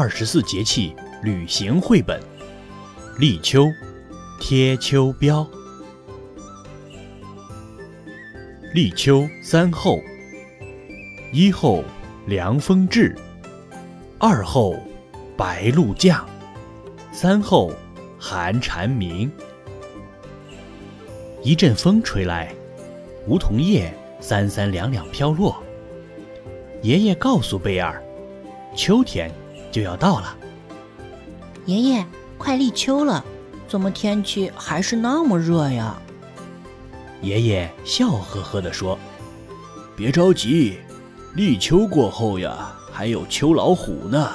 二十四节气旅行绘本。立秋，贴秋膘。立秋三候：一候凉风至，二候白露降，三候寒蝉鸣。一阵风吹来，梧桐叶三三两两飘落。爷爷告诉贝尔，秋天就要到了。爷爷，快立秋了，怎么天气还是那么热呀？爷爷笑呵呵地说：“别着急，立秋过后呀，还有秋老虎呢，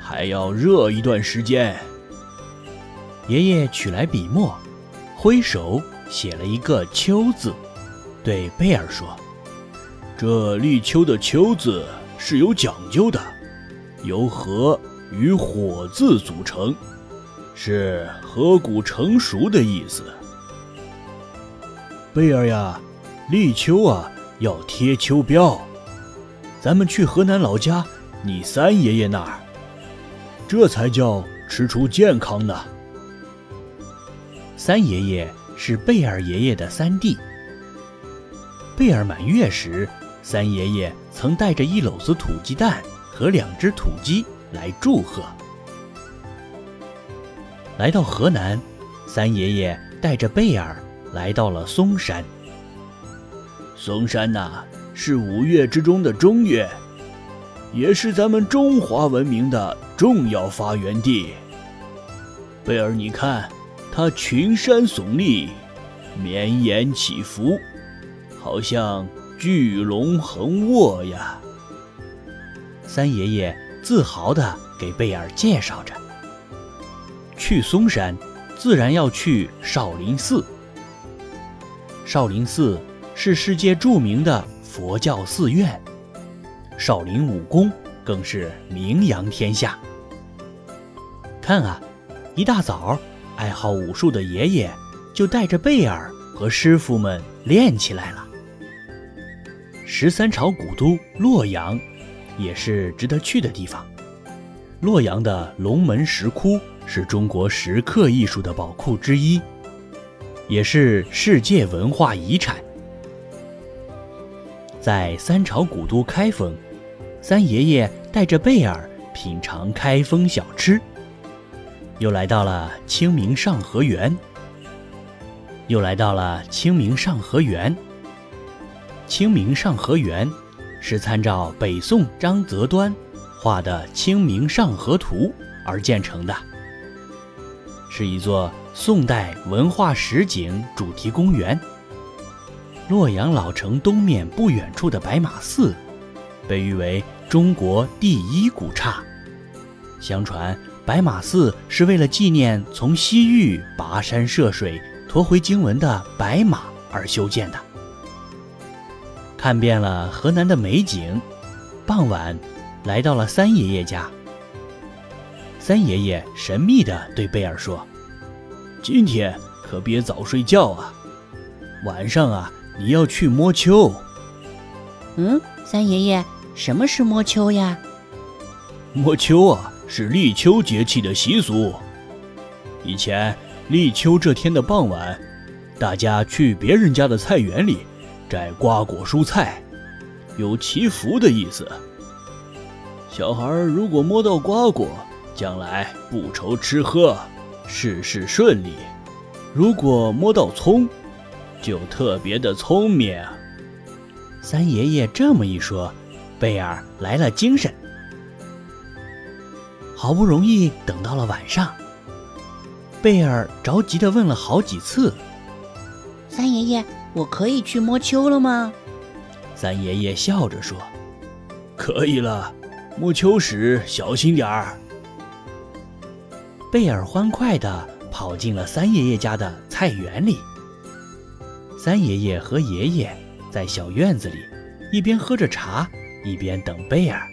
还要热一段时间。”爷爷取来笔墨，挥手写了一个“秋”字，对贝尔说。这立秋的“秋”字是有讲究的，由“禾”与“火”字组成，是禾谷成熟的意思。贝儿呀，立秋啊要贴秋膘，咱们去河南老家你三爷爷那儿，这才叫吃出健康呢。三爷爷是贝尔爷爷的三弟，贝尔满月时。三爷爷曾带着一篓子土鸡蛋和两只土鸡来祝贺。来到河南，三爷爷带着贝尔来到了嵩山。嵩山呐，是五岳之中的中岳，也是咱们中华文明的重要发源地。贝尔，你看，它群山耸立，绵延起伏，好像……巨龙横卧呀！三爷爷自豪地给贝尔介绍着。去嵩山，自然要去少林寺。少林寺是世界著名的佛教寺院，少林武功更是名扬天下。看啊，一大早，爱好武术的爷爷就带着贝尔和师傅们练起来了。十三朝古都洛阳，也是值得去的地方。洛阳的龙门石窟是中国石刻艺术的宝库之一，也是世界文化遗产。在三朝古都开封，三爷爷带着贝尔品尝开封小吃，又来到了清明上河园，又来到了清明上河园。清明上河园是参照北宋张择端画的《清明上河图》而建成的，是一座宋代文化实景主题公园。洛阳老城东面不远处的白马寺，被誉为中国第一古刹。相传，白马寺是为了纪念从西域跋山涉水驮回经文的白马而修建的。看遍了河南的美景，傍晚来到了三爷爷家。三爷爷神秘地对贝尔说：“今天可别早睡觉啊，晚上啊你要去摸秋。”嗯，三爷爷，什么是摸秋呀？摸秋啊，是立秋节气的习俗。以前立秋这天的傍晚，大家去别人家的菜园里。摘瓜果蔬菜，有祈福的意思。小孩如果摸到瓜果，将来不愁吃喝，事事顺利；如果摸到葱，就特别的聪明。三爷爷这么一说，贝尔来了精神。好不容易等到了晚上，贝尔着急的问了好几次：“三爷爷。”我可以去摸秋了吗？三爷爷笑着说：“可以了，摸秋时小心点儿。”贝尔欢快地跑进了三爷爷家的菜园里。三爷爷和爷爷在小院子里一边喝着茶，一边等贝尔。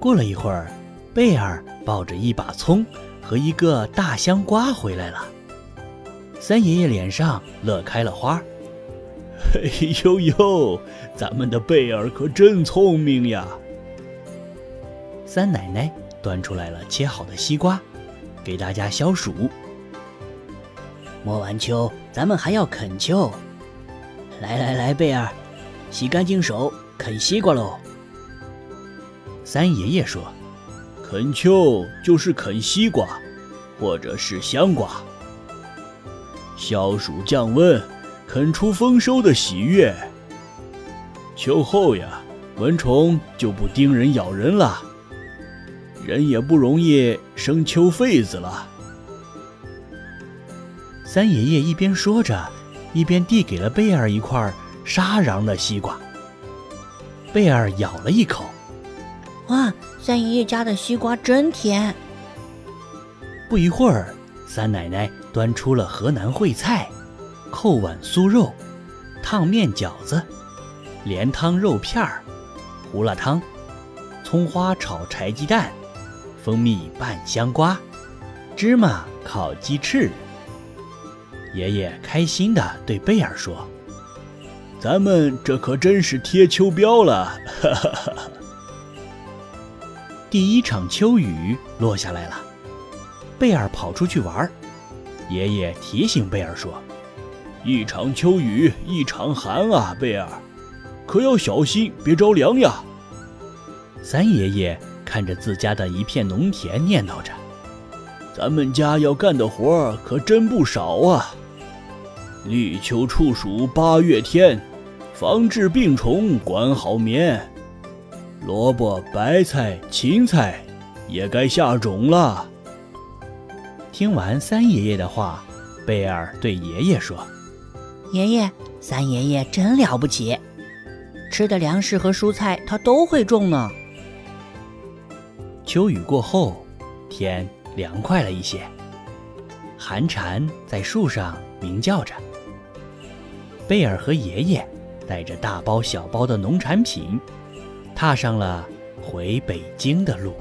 过了一会儿，贝尔抱着一把葱和一个大香瓜回来了。三爷爷脸上乐开了花。嘿呦呦，咱们的贝尔可真聪明呀！三奶奶端出来了切好的西瓜，给大家消暑。摸完秋，咱们还要啃秋。来来来，贝尔，洗干净手，啃西瓜喽。三爷爷说：“啃秋就是啃西瓜，或者是香瓜，消暑降温，垦出丰收的喜悦。秋后呀，蚊虫就不叮人咬人了，人也不容易生秋痱子了。”三爷爷一边说着，一边递给了贝尔一块沙瓤的西瓜。贝尔咬了一口，哇，三爷爷家的西瓜真甜。不一会儿，三奶奶端出了河南烩菜、扣碗酥肉、烫面饺子、莲汤肉片儿、胡辣汤、葱花炒柴鸡蛋、蜂蜜拌香瓜、芝麻烤鸡翅。爷爷开心地对贝尔说：“咱们这可真是贴秋膘了！”哈哈哈哈。第一场秋雨落下来了，贝尔跑出去玩。爷爷提醒贝尔说：“一场秋雨一场寒啊，贝尔，可要小心，别着凉呀。”三爷爷看着自家的一片农田，念叨着：“咱们家要干的活可真不少啊。”立秋处暑八月天，防治病虫管好棉。萝卜、白菜、芹菜也该下种了。听完三爷爷的话，贝尔对爷爷说：“爷爷，三爷爷真了不起，吃的粮食和蔬菜他都会种呢。”秋雨过后，天凉快了一些，寒蝉在树上鸣叫着。贝尔和爷爷带着大包小包的农产品，踏上了回北京的路。